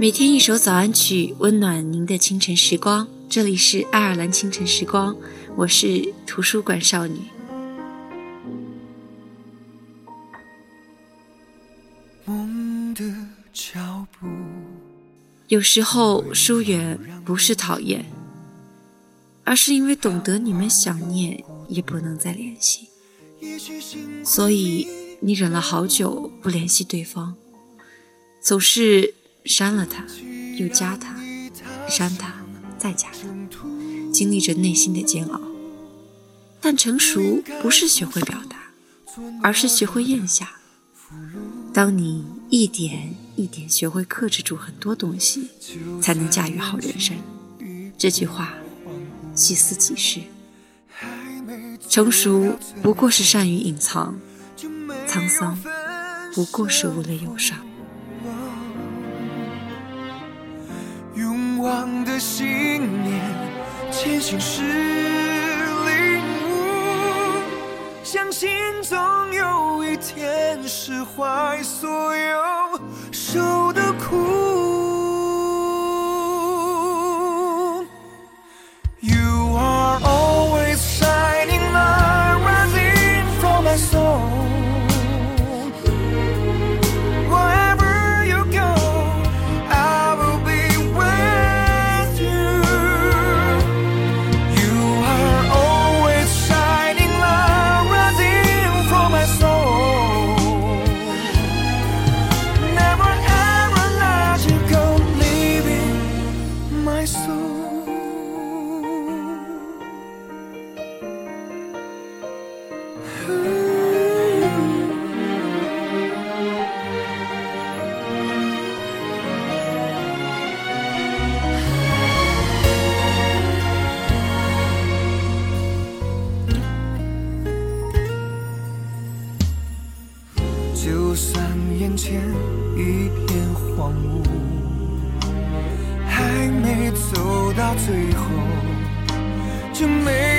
每天一首早安曲，温暖您的清晨时光。这里是爱尔兰清晨时光，我是图书馆少女。梦的脚步有时候疏远不是讨厌，而是因为懂得你们想念也不能再联系，所以你忍了好久不联系对方，总是。删了他，又加他，删他，再加他，经历着内心的煎熬。但成熟不是学会表达，而是学会咽下。当你一点一点学会克制住很多东西，才能驾驭好人生。这句话，细思极是。成熟不过是善于隐藏，沧桑不过是无泪忧伤。的信念，前行是领悟，相信总有一天释怀所有受的苦。眼前一片荒芜，还没走到最后，就没